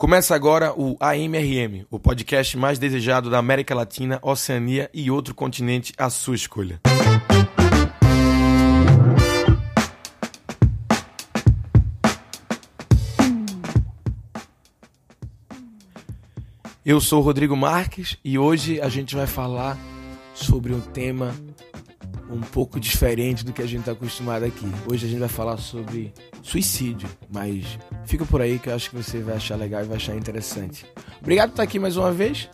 Começa agora o AMRM, o podcast mais desejado da América Latina, Oceania e outro continente à sua escolha. Eu sou o Rodrigo Marques e hoje a gente vai falar sobre um tema um pouco diferente do que a gente está acostumado aqui. Hoje a gente vai falar sobre suicídio, mas fica por aí que eu acho que você vai achar legal e vai achar interessante. Obrigado por estar aqui mais uma vez.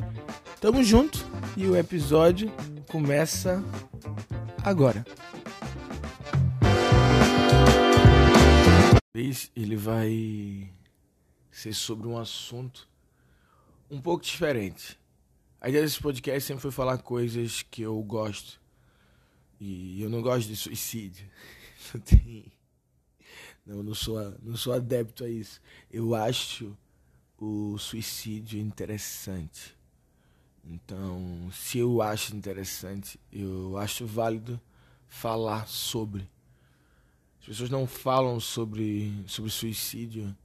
Tamo junto e o episódio começa agora. Ele vai ser sobre um assunto um pouco diferente. A ideia desse podcast sempre foi falar coisas que eu gosto e eu não gosto de suicídio. Não tem. Não, não sou, não sou adepto a isso. Eu acho o suicídio interessante. Então, se eu acho interessante, eu acho válido falar sobre. As pessoas não falam sobre, sobre suicídio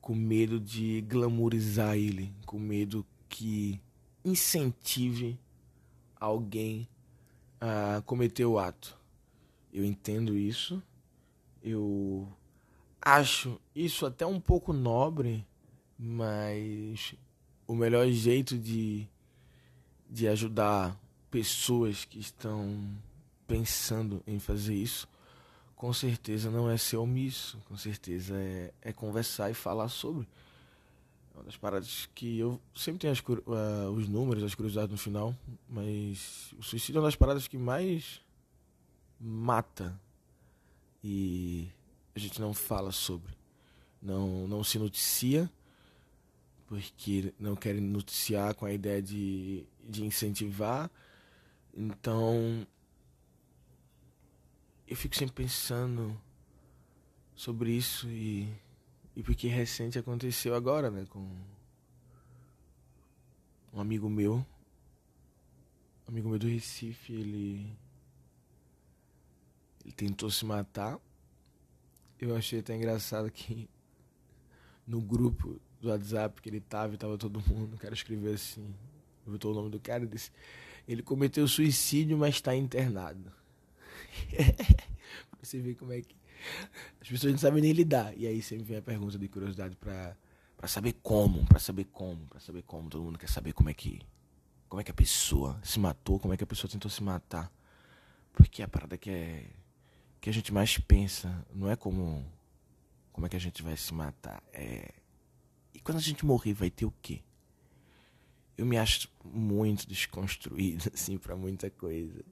com medo de glamourizar ele, com medo que incentive alguém a cometer o ato. Eu entendo isso. Eu acho isso até um pouco nobre, mas o melhor jeito de, de ajudar pessoas que estão pensando em fazer isso, com certeza não é ser omisso, com certeza é, é conversar e falar sobre uma das paradas que eu sempre tenho as, uh, os números, as curiosidades no final, mas o suicídio é uma das paradas que mais mata e a gente não fala sobre. Não, não se noticia, porque não querem noticiar com a ideia de, de incentivar. Então, eu fico sempre pensando sobre isso e e porque recente aconteceu agora, né? Com um amigo meu. Um amigo meu do Recife, ele. Ele tentou se matar. Eu achei até engraçado que no grupo do WhatsApp que ele tava e tava todo mundo, o cara escreveu assim, botou o nome do cara e disse, ele cometeu suicídio, mas está internado. você ver como é que as pessoas não sabem nem lidar. E aí sempre vem a pergunta de curiosidade pra, pra saber como, pra saber como, pra saber como. Todo mundo quer saber como é que. Como é que a pessoa se matou, como é que a pessoa tentou se matar. Porque a parada que é. que a gente mais pensa não é como. Como é que a gente vai se matar. É. E quando a gente morrer, vai ter o quê? Eu me acho muito desconstruído, assim, para muita coisa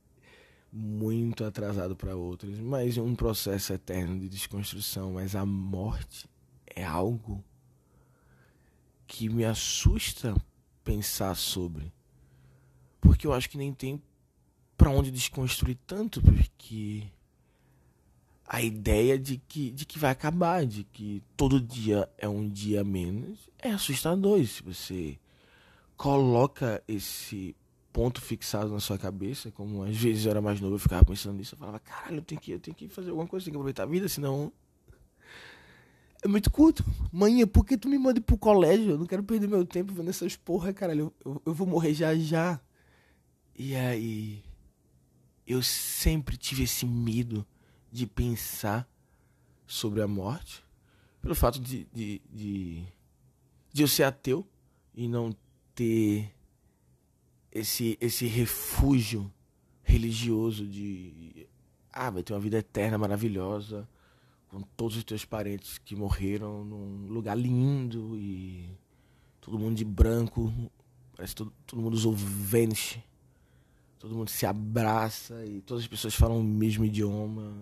muito atrasado para outros, mas um processo eterno de desconstrução. Mas a morte é algo que me assusta pensar sobre, porque eu acho que nem tem para onde desconstruir tanto, porque a ideia de que, de que vai acabar, de que todo dia é um dia menos, é assustador. se você coloca esse ponto fixado na sua cabeça, como às vezes eu era mais novo, eu ficava pensando nisso, eu falava, caralho, eu tenho que, eu tenho que fazer alguma coisa, tenho que aproveitar a vida, senão é muito curto. Mãe, por que tu me manda pro colégio? Eu não quero perder meu tempo vendo essas porra, caralho. Eu, eu, eu, vou morrer já já. E aí. Eu sempre tive esse medo de pensar sobre a morte. Pelo fato de, de, de, de eu ser ateu e não ter esse, esse refúgio religioso de ah, vai ter uma vida eterna maravilhosa com todos os teus parentes que morreram num lugar lindo e todo mundo de branco, parece todo, todo mundo usou Vanish, todo mundo se abraça e todas as pessoas falam o mesmo idioma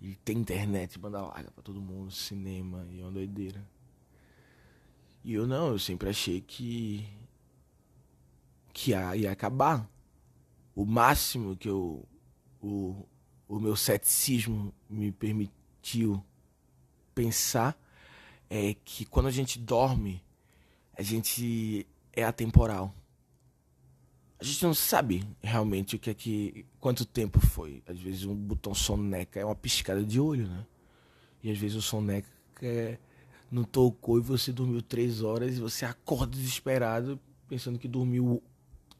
e tem internet, banda larga para todo mundo, cinema e é uma doideira. E eu não, eu sempre achei que que ia acabar. O máximo que eu, o, o meu ceticismo me permitiu pensar é que quando a gente dorme, a gente é atemporal. A gente não sabe realmente o que é que. quanto tempo foi. Às vezes um botão soneca é uma piscada de olho, né? E às vezes o soneca é, não tocou e você dormiu três horas e você acorda desesperado pensando que dormiu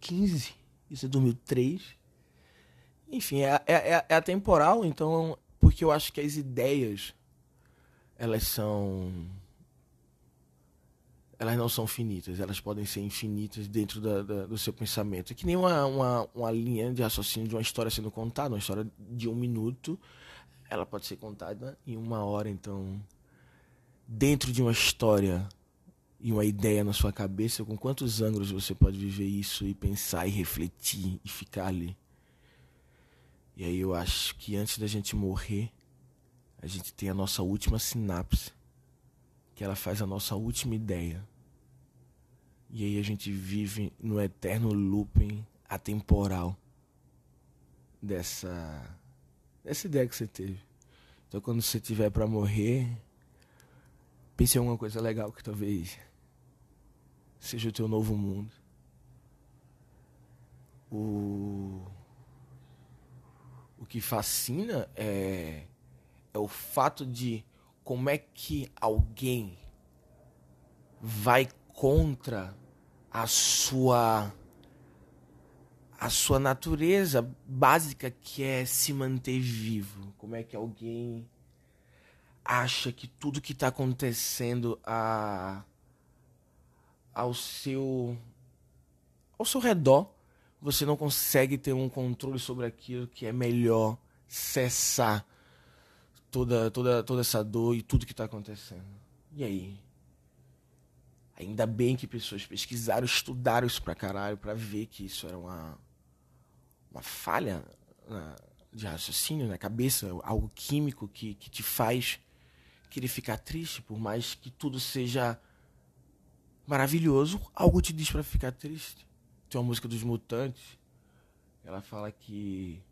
15 e você dormiu três. Enfim, é, é, é, é atemporal, então, porque eu acho que as ideias elas são elas não são finitas, elas podem ser infinitas dentro da, da, do seu pensamento. É que nem uma, uma, uma linha de raciocínio de uma história sendo contada, uma história de um minuto, ela pode ser contada em uma hora. Então, dentro de uma história e uma ideia na sua cabeça, com quantos ângulos você pode viver isso e pensar e refletir e ficar ali? E aí eu acho que antes da gente morrer, a gente tem a nossa última sinapse que ela faz a nossa última ideia. E aí a gente vive no eterno looping atemporal dessa dessa ideia que você teve. Então quando você tiver para morrer, pense em alguma coisa legal que talvez seja o teu novo mundo. O o que fascina é é o fato de como é que alguém vai contra a sua a sua natureza básica que é se manter vivo. Como é que alguém acha que tudo que está acontecendo a ao seu ao seu redor você não consegue ter um controle sobre aquilo que é melhor cessar toda, toda, toda essa dor e tudo que está acontecendo. E aí? Ainda bem que pessoas pesquisaram, estudaram isso pra caralho, pra ver que isso era uma, uma falha na, de raciocínio na cabeça, algo químico que, que te faz querer ficar triste, por mais que tudo seja maravilhoso, algo te diz para ficar triste. Tem uma música dos Mutantes, ela fala que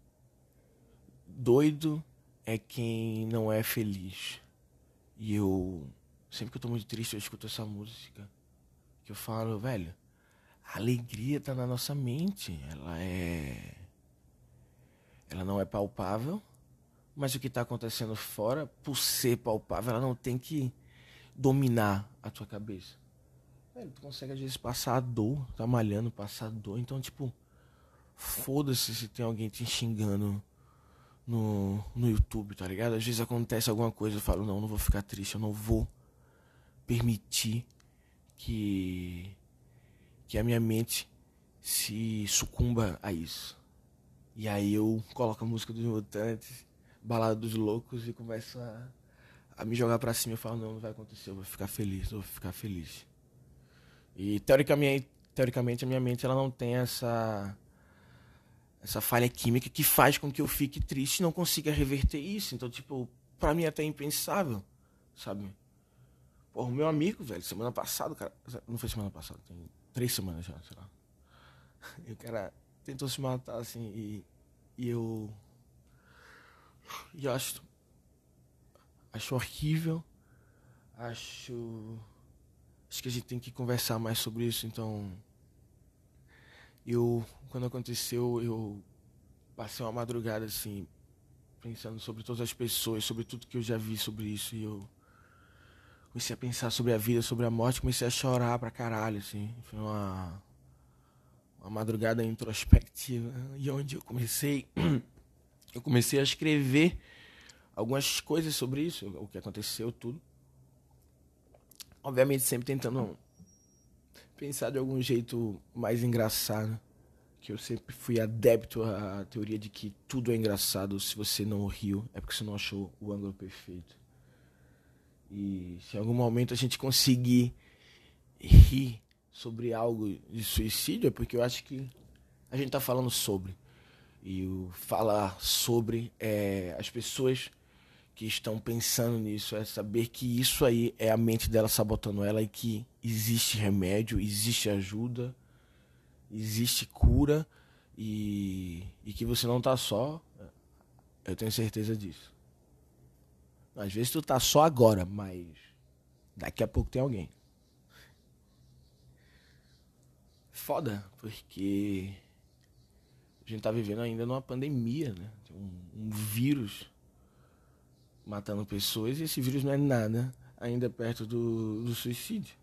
doido é quem não é feliz. E eu, sempre que eu tô muito triste, eu escuto essa música. Que eu falo, velho, a alegria tá na nossa mente. Ela é. Ela não é palpável, mas o que tá acontecendo fora, por ser palpável, ela não tem que dominar a tua cabeça. Velho, tu consegue às vezes passar a dor, tá malhando, passar a dor. Então, tipo, foda-se se tem alguém te xingando no, no YouTube, tá ligado? Às vezes acontece alguma coisa, eu falo, não, não vou ficar triste, eu não vou permitir que que a minha mente se sucumba a isso. E aí eu coloco a música dos mutantes, balada dos loucos e começo a, a me jogar pra cima. Eu falo, não, não vai acontecer, eu vou ficar feliz, eu vou ficar feliz. E teoricamente, teoricamente a minha mente ela não tem essa essa falha química que faz com que eu fique triste e não consiga reverter isso. Então, tipo, pra mim é até impensável, sabe? Pô, o meu amigo, velho, semana passada, cara. Não foi semana passada, tem três semanas já, sei lá. E o cara tentou se matar, assim, e, e eu. E eu acho. Acho horrível. Acho. Acho que a gente tem que conversar mais sobre isso, então. Eu quando aconteceu eu passei uma madrugada assim pensando sobre todas as pessoas sobre tudo que eu já vi sobre isso e eu comecei a pensar sobre a vida sobre a morte comecei a chorar pra caralho assim. Foi uma uma madrugada introspectiva e onde eu comecei eu comecei a escrever algumas coisas sobre isso o que aconteceu tudo obviamente sempre tentando pensar de algum jeito mais engraçado. Que eu sempre fui adepto à teoria de que tudo é engraçado. Se você não riu, é porque você não achou o ângulo perfeito. E se em algum momento a gente conseguir rir sobre algo de suicídio, é porque eu acho que a gente está falando sobre. E o falar sobre é, as pessoas que estão pensando nisso, é saber que isso aí é a mente dela sabotando ela e que existe remédio, existe ajuda, existe cura e, e que você não tá só. Eu tenho certeza disso. Às vezes tu tá só agora, mas daqui a pouco tem alguém. Foda, porque a gente tá vivendo ainda numa pandemia, né? Um, um vírus matando pessoas e esse vírus não é nada ainda perto do, do suicídio.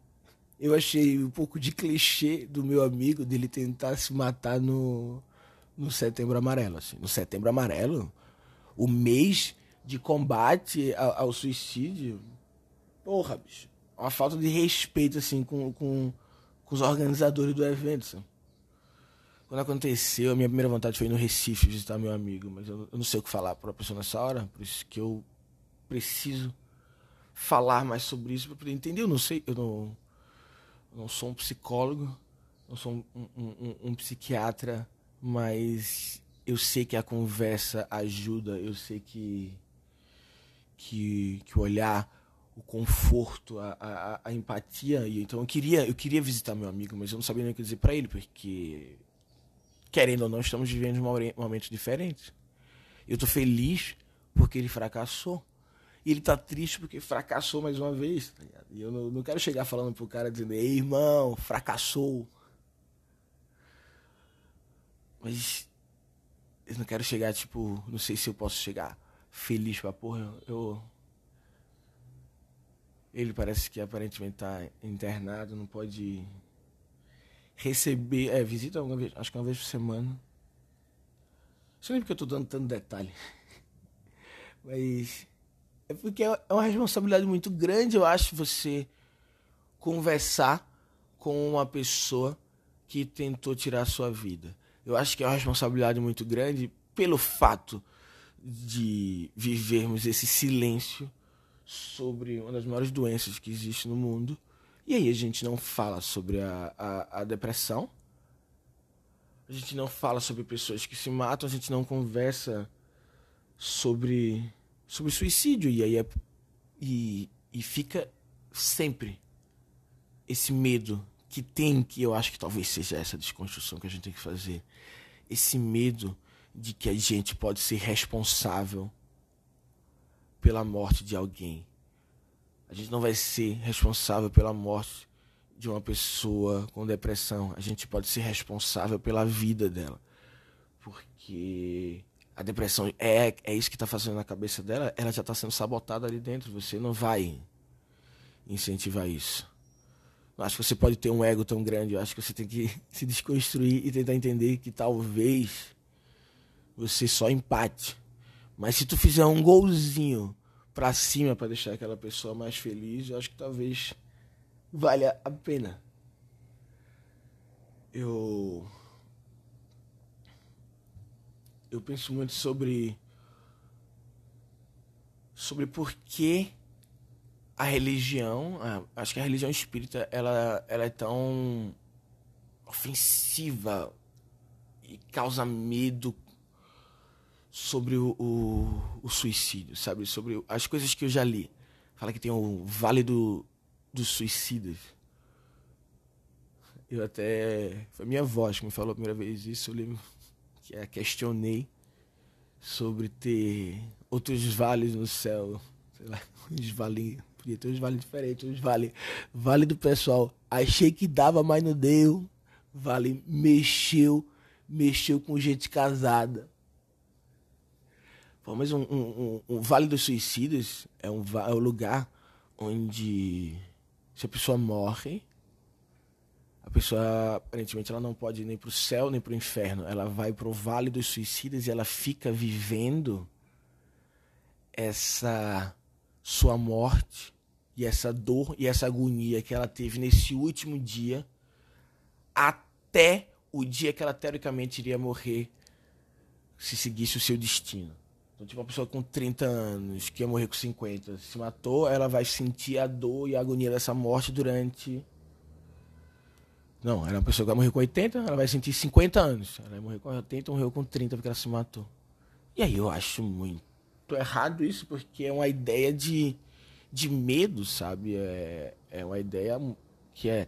Eu achei um pouco de clichê do meu amigo dele tentar se matar no, no Setembro Amarelo. Assim. No Setembro Amarelo, o mês de combate ao, ao suicídio. Porra, bicho. Uma falta de respeito, assim, com, com, com os organizadores do evento. Assim. Quando aconteceu, a minha primeira vontade foi ir no Recife visitar meu amigo, mas eu, eu não sei o que falar para a pessoa nessa hora, por isso que eu preciso falar mais sobre isso para poder entender. Eu não sei, eu não, não sou um psicólogo, não sou um, um, um, psiquiatra, mas eu sei que a conversa ajuda, eu sei que que, que o olhar, o conforto, a, a, a, empatia. Então eu queria, eu queria visitar meu amigo, mas eu não sabia nem o que dizer para ele, porque querendo ou não, estamos vivendo momentos diferentes. Eu tô feliz porque ele fracassou. E ele tá triste porque fracassou mais uma vez. Tá e eu não, não, quero chegar falando pro cara dizendo, ei, irmão, fracassou. Mas eu não quero chegar, tipo, não sei se eu posso chegar feliz pra porra. Eu. Ele parece que aparentemente tá internado, não pode receber. É, visita uma vez, acho que uma vez por semana. Não lembra que eu tô dando tanto detalhe. Mas. É porque é uma responsabilidade muito grande, eu acho, você conversar com uma pessoa que tentou tirar a sua vida. Eu acho que é uma responsabilidade muito grande pelo fato de vivermos esse silêncio sobre uma das maiores doenças que existe no mundo. E aí a gente não fala sobre a, a, a depressão, a gente não fala sobre pessoas que se matam, a gente não conversa sobre, sobre suicídio. E aí é, e, e fica sempre esse medo que tem, que eu acho que talvez seja essa desconstrução que a gente tem que fazer. Esse medo de que a gente pode ser responsável pela morte de alguém. A gente não vai ser responsável pela morte de uma pessoa com depressão. A gente pode ser responsável pela vida dela. Porque a depressão é, é isso que está fazendo na cabeça dela. Ela já está sendo sabotada ali dentro. Você não vai incentivar isso. Não acho que você pode ter um ego tão grande. Eu acho que você tem que se desconstruir e tentar entender que talvez você só empate. Mas se tu fizer um golzinho para cima para deixar aquela pessoa mais feliz, eu acho que talvez valha a pena. Eu eu penso muito sobre sobre por que a religião, acho que a religião espírita ela ela é tão ofensiva e causa medo sobre o, o, o, suicídio, sabe? Sobre as coisas que eu já li. Fala que tem o Vale do, dos Suicidas. Eu até. Foi minha voz que me falou a primeira vez isso. Eu lembro que questionei sobre ter outros vales no céu. Sei lá, uns vales. Podia ter uns vales diferentes, uns vale. Vale do pessoal. Achei que dava, mas não deu. Vale mexeu. Mexeu com gente casada Pô, mas um, um, um, Vale dos Suicidas é um, é um lugar onde se a pessoa morre, a pessoa aparentemente ela não pode ir nem pro céu nem pro inferno. Ela vai pro Vale dos Suicidas e ela fica vivendo essa sua morte e essa dor e essa agonia que ela teve nesse último dia até o dia que ela teoricamente iria morrer se seguisse o seu destino. Então, tipo, uma pessoa com 30 anos, que ia morrer com 50, se matou, ela vai sentir a dor e a agonia dessa morte durante. Não, era uma pessoa que vai morrer com 80, ela vai sentir 50 anos. Ela vai morrer com 80, morreu com 30 porque ela se matou. E aí eu acho muito errado isso, porque é uma ideia de, de medo, sabe? É, é uma ideia que é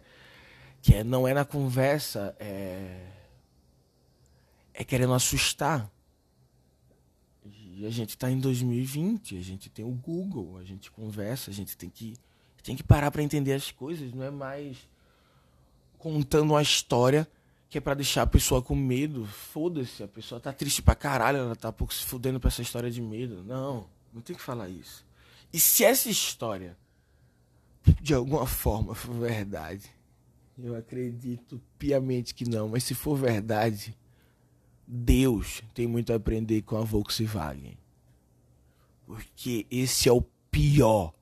que é, não é na conversa, é, é querendo assustar. E a gente está em 2020, a gente tem o Google, a gente conversa, a gente tem que, tem que parar para entender as coisas, não é mais contando uma história que é para deixar a pessoa com medo. Foda-se, a pessoa tá triste pra caralho, ela tá pouco se fudendo pra essa história de medo. Não, não tem que falar isso. E se essa história de alguma forma for verdade, eu acredito piamente que não, mas se for verdade, Deus tem muito a aprender com a Volkswagen. Porque esse é o pior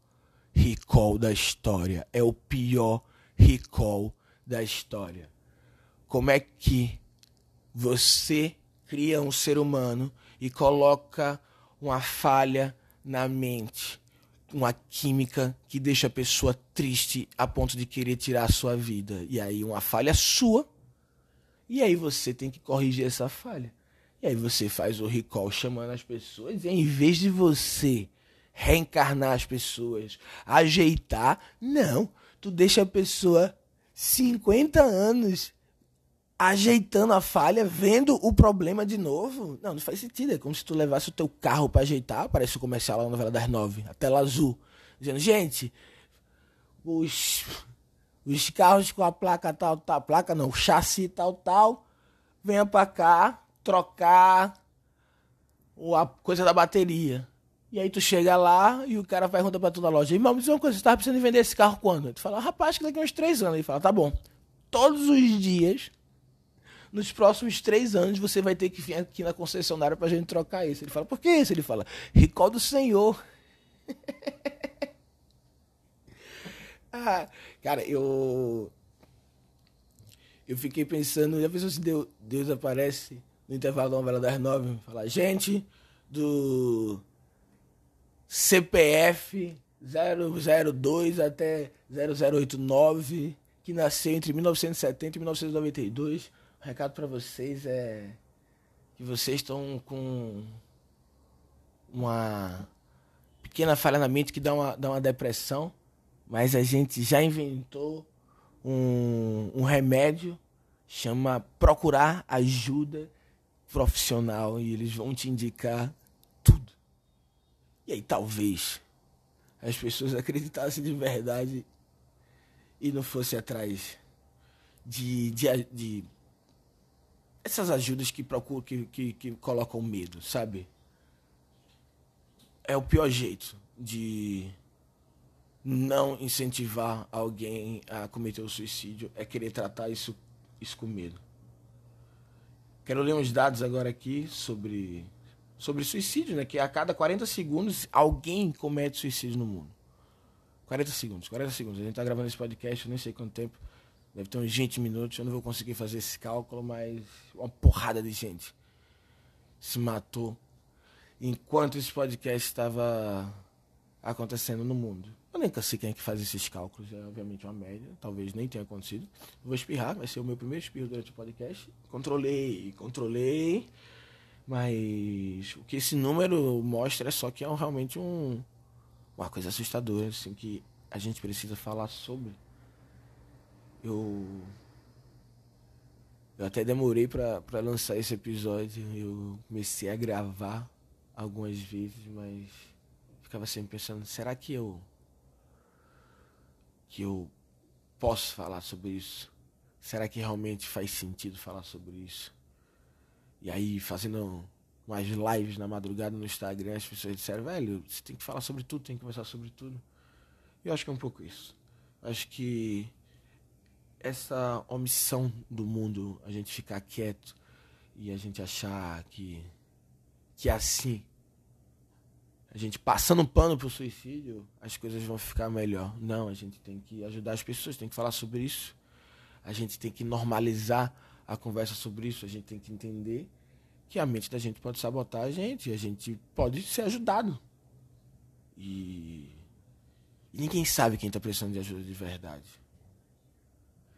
recall da história. É o pior recall da história. Como é que você cria um ser humano e coloca uma falha na mente, uma química que deixa a pessoa triste a ponto de querer tirar a sua vida. E aí uma falha sua. E aí você tem que corrigir essa falha. E aí você faz o recall chamando as pessoas, e em vez de você reencarnar as pessoas, ajeitar, não, tu deixa a pessoa 50 anos ajeitando a falha, vendo o problema de novo. Não, não faz sentido. É como se tu levasse o teu carro para ajeitar, parece o comercial lá na novela das nove, a tela azul, dizendo, gente, os, os carros com a placa tal, tal, placa não, o chassi tal, tal, venha para cá trocar a coisa da bateria. E aí tu chega lá e o cara pergunta pra tu na loja, irmão, me diz uma coisa, você tava precisando de vender esse carro quando? Tu fala, rapaz, que daqui uns três anos. Ele fala, tá bom. Todos os dias nos próximos três anos você vai ter que vir aqui na concessionária pra gente trocar isso. Ele fala, por que isso? Ele fala, recall do Senhor. ah, cara, eu. Eu fiquei pensando, já pensou se Deus, Deus aparece no intervalo da novela das nove? Fala, gente do CPF 002 até 0089, que nasceu entre 1970 e 1992 o recado para vocês é que vocês estão com uma pequena falha na mente que dá uma, dá uma depressão, mas a gente já inventou um, um remédio, chama procurar ajuda profissional e eles vão te indicar tudo. E aí talvez as pessoas acreditassem de verdade e não fossem atrás de, de, de essas ajudas que procuram, que, que, que colocam medo, sabe? É o pior jeito de não incentivar alguém a cometer o suicídio, é querer tratar isso, isso com medo. Quero ler uns dados agora aqui sobre, sobre suicídio, né? Que a cada 40 segundos alguém comete suicídio no mundo. 40 segundos, 40 segundos. A gente tá gravando esse podcast, eu nem sei quanto tempo. Deve ter uns 20 minutos, eu não vou conseguir fazer esse cálculo, mas uma porrada de gente se matou enquanto esse podcast estava acontecendo no mundo. Eu nem sei quem é que faz esses cálculos, é obviamente uma média, talvez nem tenha acontecido. Vou espirrar, vai ser o meu primeiro espirro durante o podcast. Controlei, controlei, mas o que esse número mostra é só que é realmente um, uma coisa assustadora, assim, que a gente precisa falar sobre eu eu até demorei para lançar esse episódio. Eu comecei a gravar algumas vezes, mas ficava sempre pensando, será que eu que eu posso falar sobre isso? Será que realmente faz sentido falar sobre isso? E aí, fazendo umas lives na madrugada no Instagram, as pessoas disseram, velho, você tem que falar sobre tudo, tem que conversar sobre tudo. E eu acho que é um pouco isso. Acho que essa omissão do mundo, a gente ficar quieto e a gente achar que, que é assim, a gente passando um pano pro suicídio, as coisas vão ficar melhor. Não, a gente tem que ajudar as pessoas, tem que falar sobre isso. A gente tem que normalizar a conversa sobre isso, a gente tem que entender que a mente da gente pode sabotar a gente, a gente pode ser ajudado. E, e ninguém sabe quem está precisando de ajuda de verdade.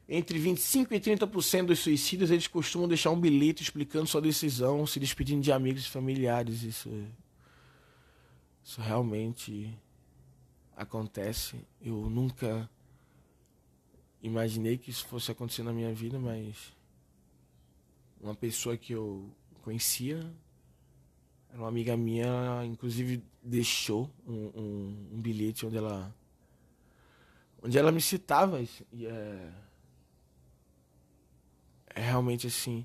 Entre 25% e 30% dos suicidas eles costumam deixar um bilhete explicando sua decisão, se despedindo de amigos e familiares. Isso, isso realmente acontece. Eu nunca imaginei que isso fosse acontecer na minha vida, mas uma pessoa que eu conhecia, era uma amiga minha, inclusive deixou um, um, um bilhete onde ela onde ela me citava e é, é realmente assim.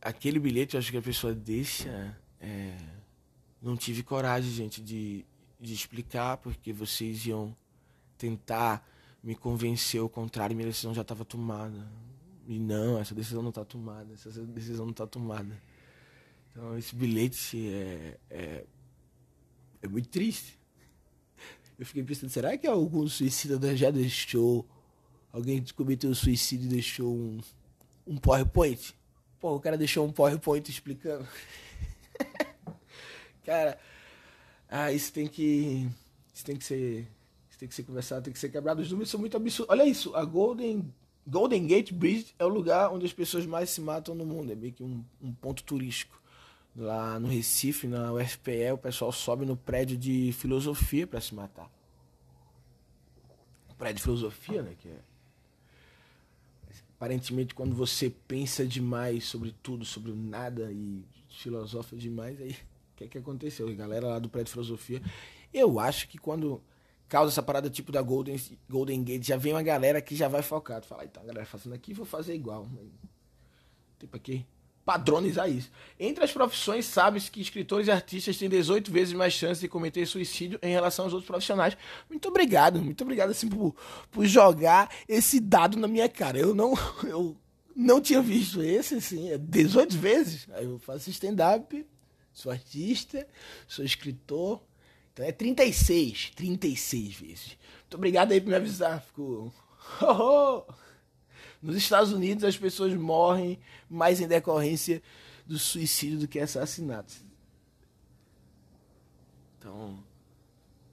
Aquele bilhete, eu acho que a pessoa deixa. É, não tive coragem, gente, de, de explicar, porque vocês iam tentar me convencer ao contrário, minha decisão já estava tomada. E não, essa decisão não está tomada, essa decisão não está tomada. Então esse bilhete é, é, é muito triste. Eu fiquei pensando, será que algum suicida já deixou. Alguém cometeu suicídio e deixou um, um PowerPoint? Pô, o cara deixou um PowerPoint explicando. cara, ah, isso tem que. Isso tem que ser. Isso tem que ser conversado, tem que ser quebrado. Os números são muito absurdos. Olha isso, a Golden. Golden Gate Bridge é o lugar onde as pessoas mais se matam no mundo. É meio que um, um ponto turístico. Lá no Recife, na UFPE, o pessoal sobe no prédio de filosofia para se matar. O prédio de filosofia, né? Que é aparentemente quando você pensa demais sobre tudo, sobre nada e filosofa demais, aí o que é que aconteceu? A galera lá do prédio de filosofia, eu acho que quando causa essa parada tipo da Golden, Golden Gate, já vem uma galera que já vai focado, fala, então galera fazendo aqui, vou fazer igual. Tipo aqui, padronizar isso. Entre as profissões, sabe-se que escritores e artistas têm 18 vezes mais chance de cometer suicídio em relação aos outros profissionais. Muito obrigado, muito obrigado assim por, por jogar esse dado na minha cara. Eu não eu não tinha visto esse assim, 18 é vezes. Aí eu faço stand-up, sou artista, sou escritor. Então é 36, 36 vezes. Muito obrigado aí por me avisar. Ficou oh, oh. Nos Estados Unidos, as pessoas morrem mais em decorrência do suicídio do que assassinatos. Então,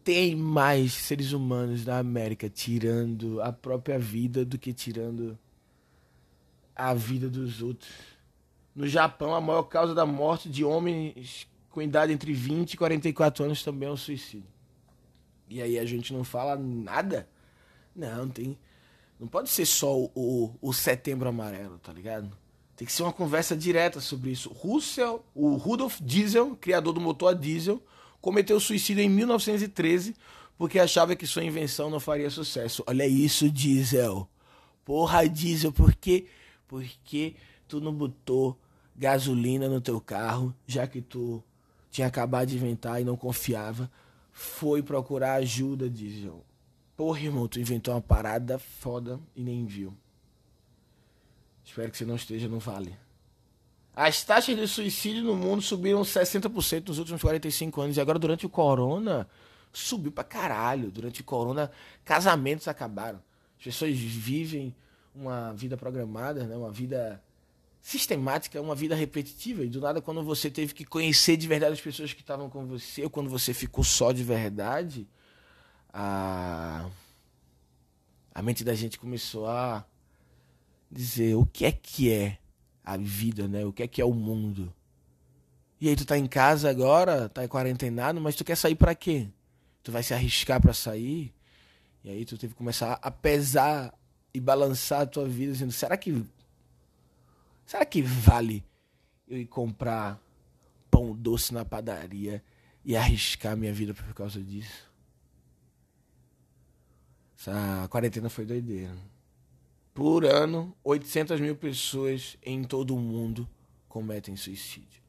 tem mais seres humanos na América tirando a própria vida do que tirando a vida dos outros. No Japão, a maior causa da morte de homens com idade entre 20 e 44 anos também é o suicídio. E aí a gente não fala nada? Não, tem não pode ser só o, o, o, setembro amarelo, tá ligado? Tem que ser uma conversa direta sobre isso. Russell, o Rudolf Diesel, criador do motor a diesel, cometeu suicídio em 1913 porque achava que sua invenção não faria sucesso. Olha isso, Diesel. Porra, Diesel, por quê? Porque tu não botou gasolina no teu carro, já que tu tinha acabado de inventar e não confiava. Foi procurar ajuda, Diesel. Porra, irmão, tu inventou uma parada foda e nem viu. Espero que você não esteja no vale. As taxas de suicídio no mundo subiram 60% nos últimos 45 anos. E agora, durante o corona, subiu pra caralho. Durante o corona, casamentos acabaram. As pessoas vivem uma vida programada, né? uma vida sistemática, uma vida repetitiva. E do nada, quando você teve que conhecer de verdade as pessoas que estavam com você, ou quando você ficou só de verdade, a, a mente da gente começou a dizer o que é que é a vida, né? O que é que é o mundo. E aí tu tá em casa agora, tá em quarentenado, mas tu quer sair para quê? Tu vai se arriscar para sair? E aí tu teve que começar a pesar e balançar a tua vida, dizendo, será que será que vale eu ir comprar pão doce na padaria e arriscar minha vida por causa disso? Essa quarentena foi doideira. Por ano, 800 mil pessoas em todo o mundo cometem suicídio.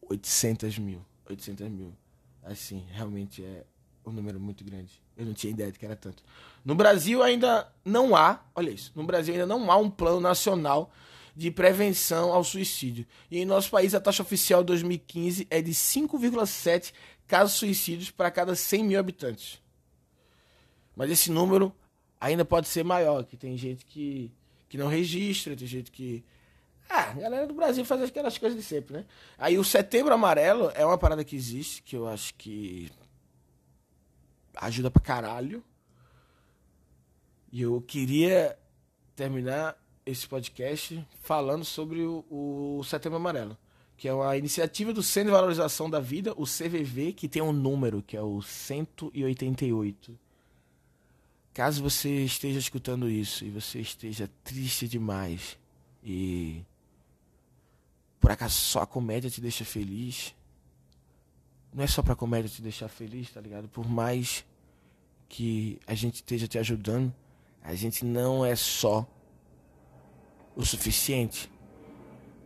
800 mil. 800 mil. Assim, realmente é um número muito grande. Eu não tinha ideia de que era tanto. No Brasil ainda não há, olha isso, no Brasil ainda não há um plano nacional de prevenção ao suicídio. E em nosso país a taxa oficial de 2015 é de 5,7 casos suicídios para cada 100 mil habitantes. Mas esse número ainda pode ser maior, que tem gente que, que não registra, tem gente que. Ah, a galera do Brasil faz aquelas coisas de sempre, né? Aí o setembro amarelo é uma parada que existe, que eu acho que ajuda pra caralho. E eu queria terminar esse podcast falando sobre o, o Setembro Amarelo, que é uma iniciativa do Centro de Valorização da Vida, o CVV, que tem um número, que é o 188. Caso você esteja escutando isso e você esteja triste demais e por acaso só a comédia te deixa feliz, não é só pra comédia te deixar feliz, tá ligado? Por mais que a gente esteja te ajudando, a gente não é só o suficiente.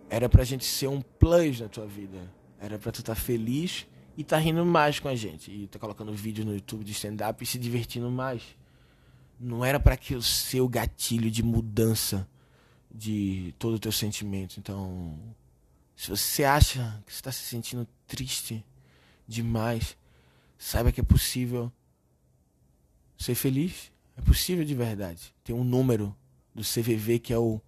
Era pra gente ser um plus na tua vida. Era pra tu estar tá feliz e tá rindo mais com a gente. E tá colocando vídeo no YouTube de stand-up e se divertindo mais. não era para que o seu gatilho de mudança de todo o teu sentimento. Então, se você acha que está se sentindo triste demais, saiba que é possível ser feliz. É possível de verdade. Tem um número do CVV que é o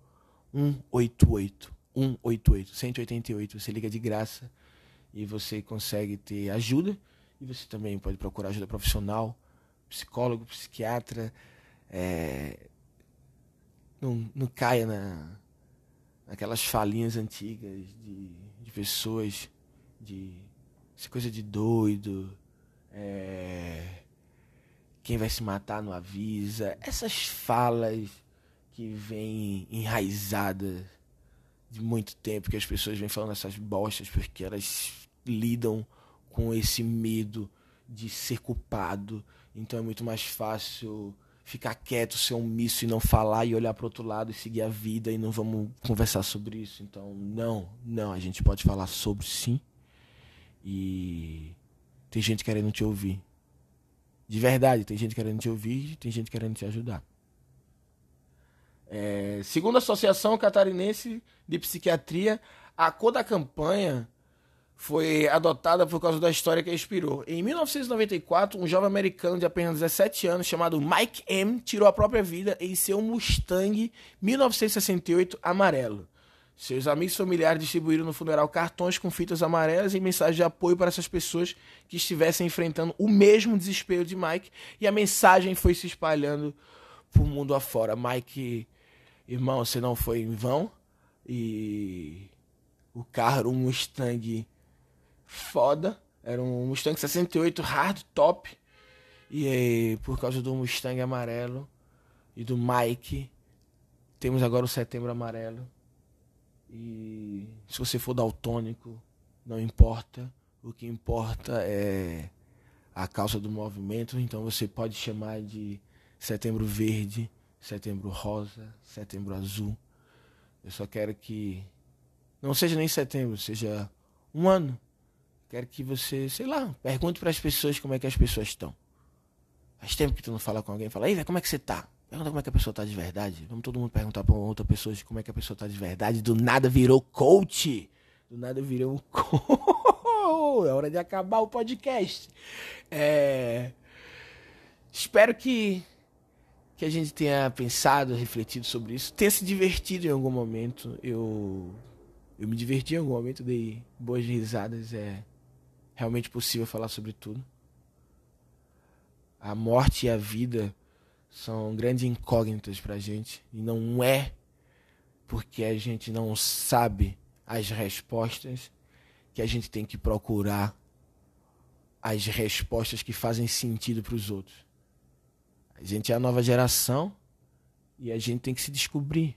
188. 188, 188. Você liga de graça e você consegue ter ajuda. E você também pode procurar ajuda profissional, psicólogo, psiquiatra. É... Não, não caia na, naquelas falinhas antigas de, de pessoas, de essa coisa de doido. É... Quem vai se matar não avisa. Essas falas que vêm enraizadas de muito tempo que as pessoas vêm falando essas bostas porque elas lidam com esse medo de ser culpado. Então é muito mais fácil ficar quieto, ser omisso e não falar e olhar para outro lado e seguir a vida e não vamos conversar sobre isso. Então, não, não, a gente pode falar sobre sim. E tem gente querendo te ouvir. De verdade, tem gente querendo te ouvir, tem gente querendo te ajudar. É, segundo a Associação Catarinense de Psiquiatria, a cor da campanha foi adotada por causa da história que inspirou. Em 1994, um jovem americano de apenas 17 anos, chamado Mike M., tirou a própria vida em seu Mustang 1968 amarelo. Seus amigos familiares distribuíram no funeral cartões com fitas amarelas e mensagens de apoio para essas pessoas que estivessem enfrentando o mesmo desespero de Mike, e a mensagem foi se espalhando por mundo afora. Mike irmão, você não foi em vão. E o carro um Mustang foda. Era um Mustang 68 hard top. E aí, por causa do Mustang amarelo e do Mike, temos agora o Setembro Amarelo. E se você for daltônico, não importa. O que importa é a causa do movimento. Então você pode chamar de Setembro Verde setembro rosa, setembro azul. Eu só quero que não seja nem setembro, seja um ano. Quero que você, sei lá, pergunte para as pessoas como é que as pessoas estão. Faz tempo que tu não fala com alguém, fala, ei, como é que você tá? Pergunta como é que a pessoa tá de verdade. Vamos todo mundo perguntar para outra pessoa como é que a pessoa tá de verdade. Do nada virou coach. Do nada virou coach. É hora de acabar o podcast. É... Espero que que a gente tenha pensado, refletido sobre isso, tenha se divertido em algum momento. Eu eu me diverti em algum momento, dei boas risadas, é realmente possível falar sobre tudo. A morte e a vida são grandes incógnitas pra gente e não é porque a gente não sabe as respostas que a gente tem que procurar as respostas que fazem sentido para os outros. A gente é a nova geração e a gente tem que se descobrir.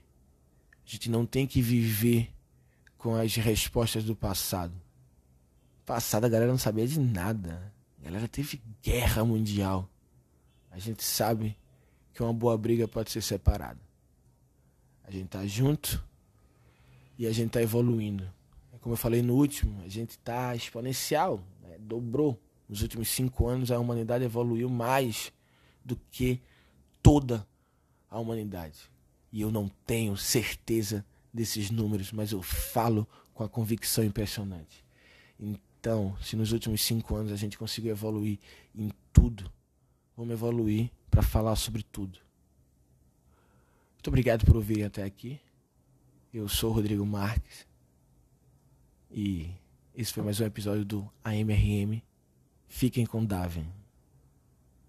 A gente não tem que viver com as respostas do passado. Passado a galera não sabia de nada. A galera teve guerra mundial. A gente sabe que uma boa briga pode ser separada. A gente tá junto e a gente tá evoluindo. É como eu falei no último, a gente tá exponencial, né? dobrou. Nos últimos cinco anos a humanidade evoluiu mais do que toda a humanidade. E eu não tenho certeza desses números, mas eu falo com a convicção impressionante. Então, se nos últimos cinco anos a gente conseguiu evoluir em tudo, vamos evoluir para falar sobre tudo. Muito obrigado por ouvir até aqui. Eu sou Rodrigo Marques. E esse foi mais um episódio do AMRM. Fiquem com Daven.